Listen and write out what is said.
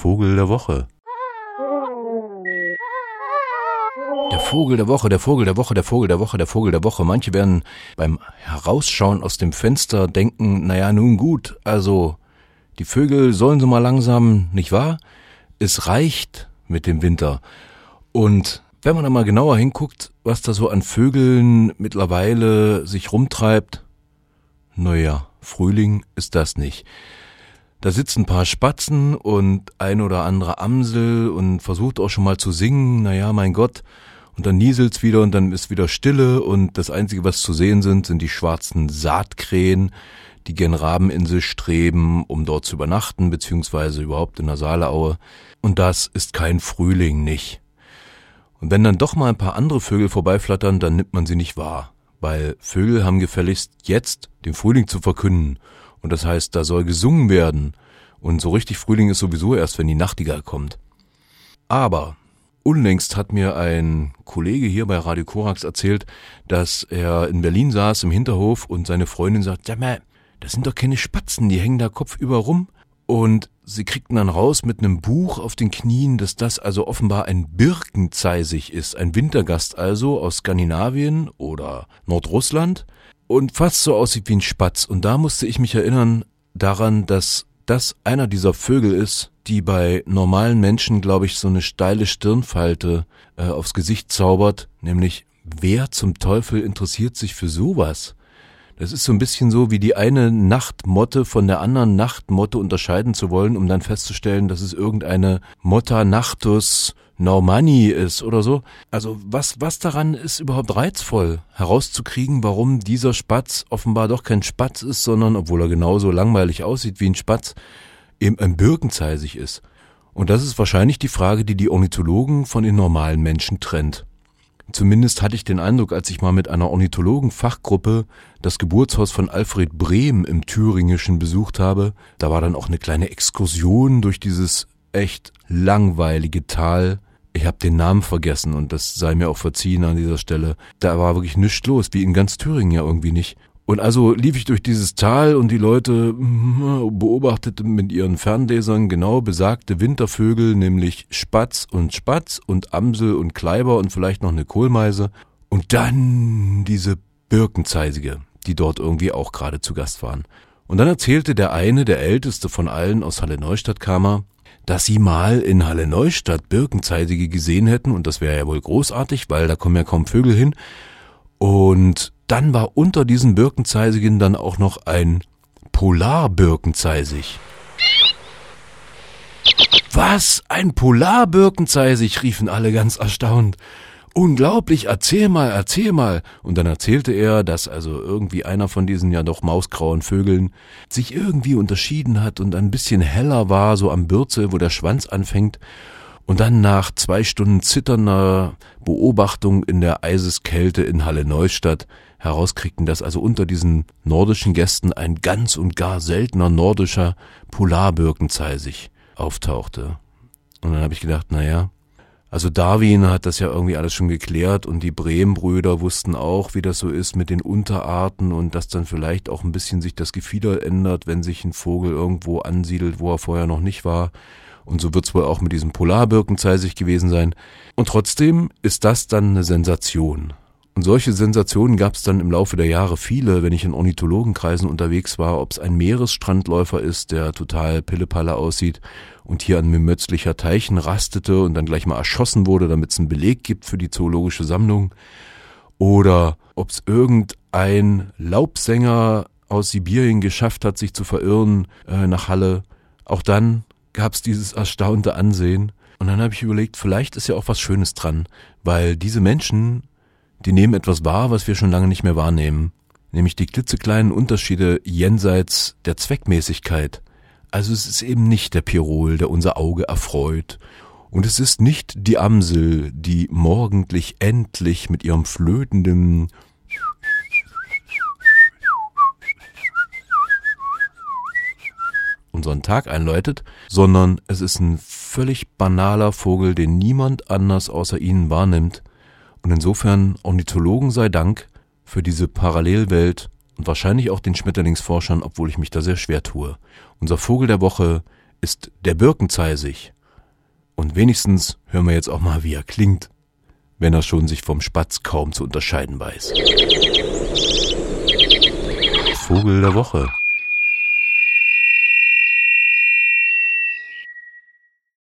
Vogel der Woche. Der Vogel der Woche, der Vogel der Woche, der Vogel der Woche, der Vogel der Woche. Manche werden beim Herausschauen aus dem Fenster denken, naja, nun gut, also die Vögel sollen sie mal langsam, nicht wahr? Es reicht mit dem Winter. Und wenn man da mal genauer hinguckt, was da so an Vögeln mittlerweile sich rumtreibt, naja, Frühling ist das nicht. Da sitzen ein paar Spatzen und ein oder andere Amsel und versucht auch schon mal zu singen, naja, mein Gott, und dann nieselt's wieder und dann ist wieder Stille. Und das Einzige, was zu sehen sind, sind die schwarzen Saatkrähen, die gen Rabeninsel streben, um dort zu übernachten, beziehungsweise überhaupt in der Saaleaue. Und das ist kein Frühling nicht. Und wenn dann doch mal ein paar andere Vögel vorbeiflattern, dann nimmt man sie nicht wahr, weil Vögel haben gefälligst jetzt den Frühling zu verkünden und das heißt, da soll gesungen werden. Und so richtig Frühling ist sowieso erst, wenn die Nachtigall kommt. Aber unlängst hat mir ein Kollege hier bei Radio Korax erzählt, dass er in Berlin saß im Hinterhof und seine Freundin sagt, sag mal, das sind doch keine Spatzen, die hängen da kopfüber rum. Und sie kriegten dann raus mit einem Buch auf den Knien, dass das also offenbar ein Birkenzeisig ist, ein Wintergast also aus Skandinavien oder Nordrussland und fast so aussieht wie ein Spatz. Und da musste ich mich erinnern daran, dass das einer dieser Vögel ist, die bei normalen Menschen, glaube ich, so eine steile Stirnfalte äh, aufs Gesicht zaubert, nämlich wer zum Teufel interessiert sich für sowas? Das ist so ein bisschen so wie die eine Nachtmotte von der anderen Nachtmotte unterscheiden zu wollen, um dann festzustellen, dass es irgendeine Motta Nachtus Normanni ist oder so. Also was, was daran ist überhaupt reizvoll, herauszukriegen, warum dieser Spatz offenbar doch kein Spatz ist, sondern, obwohl er genauso langweilig aussieht wie ein Spatz, eben ein Birkenzeisig ist. Und das ist wahrscheinlich die Frage, die die Ornithologen von den normalen Menschen trennt. Zumindest hatte ich den Eindruck, als ich mal mit einer Ornithologen-Fachgruppe das Geburtshaus von Alfred Brehm im Thüringischen besucht habe. Da war dann auch eine kleine Exkursion durch dieses echt langweilige Tal ich habe den Namen vergessen und das sei mir auch verziehen an dieser Stelle. Da war wirklich nichts los, wie in ganz Thüringen ja irgendwie nicht. Und also lief ich durch dieses Tal und die Leute hm, beobachteten mit ihren Fernlesern genau besagte Wintervögel, nämlich Spatz und Spatz und Amsel und Kleiber und vielleicht noch eine Kohlmeise. Und dann diese Birkenzeisige, die dort irgendwie auch gerade zu Gast waren. Und dann erzählte der eine, der älteste von allen aus Halle Neustadt kam dass sie mal in Halle Neustadt Birkenzeitige gesehen hätten und das wäre ja wohl großartig, weil da kommen ja kaum Vögel hin. Und dann war unter diesen Birkenzeisigen dann auch noch ein Polarbirkenzeisig. Was? Ein Polarbirkenzeisig? riefen alle ganz erstaunt. Unglaublich, erzähl mal, erzähl mal. Und dann erzählte er, dass also irgendwie einer von diesen ja doch mausgrauen Vögeln sich irgendwie unterschieden hat und ein bisschen heller war, so am Bürzel, wo der Schwanz anfängt. Und dann nach zwei Stunden zitternder Beobachtung in der Eiseskälte in Halle Neustadt herauskriegten, dass also unter diesen nordischen Gästen ein ganz und gar seltener nordischer Polarbirkenzeisig auftauchte. Und dann habe ich gedacht, naja, also Darwin hat das ja irgendwie alles schon geklärt und die Brehm-Brüder wussten auch, wie das so ist mit den Unterarten und dass dann vielleicht auch ein bisschen sich das Gefieder ändert, wenn sich ein Vogel irgendwo ansiedelt, wo er vorher noch nicht war. Und so wird's wohl auch mit diesem Polarbirkenzeisig gewesen sein. Und trotzdem ist das dann eine Sensation. Und solche Sensationen gab es dann im Laufe der Jahre viele, wenn ich in Ornithologenkreisen unterwegs war, ob es ein Meeresstrandläufer ist, der total pillepalle aussieht und hier an Mimötzlicher Teichen rastete und dann gleich mal erschossen wurde, damit es einen Beleg gibt für die zoologische Sammlung, oder ob es irgendein Laubsänger aus Sibirien geschafft hat, sich zu verirren äh, nach Halle. Auch dann gab es dieses erstaunte Ansehen. Und dann habe ich überlegt, vielleicht ist ja auch was Schönes dran, weil diese Menschen die nehmen etwas wahr, was wir schon lange nicht mehr wahrnehmen, nämlich die klitzekleinen Unterschiede jenseits der Zweckmäßigkeit. Also es ist eben nicht der Pirol, der unser Auge erfreut, und es ist nicht die Amsel, die morgendlich endlich mit ihrem flötenden unseren Tag einläutet, sondern es ist ein völlig banaler Vogel, den niemand anders außer ihnen wahrnimmt, und insofern Ornithologen sei Dank für diese Parallelwelt und wahrscheinlich auch den Schmetterlingsforschern, obwohl ich mich da sehr schwer tue. Unser Vogel der Woche ist der Birkenzeisig. Und wenigstens hören wir jetzt auch mal, wie er klingt, wenn er schon sich vom Spatz kaum zu unterscheiden weiß. Vogel der Woche.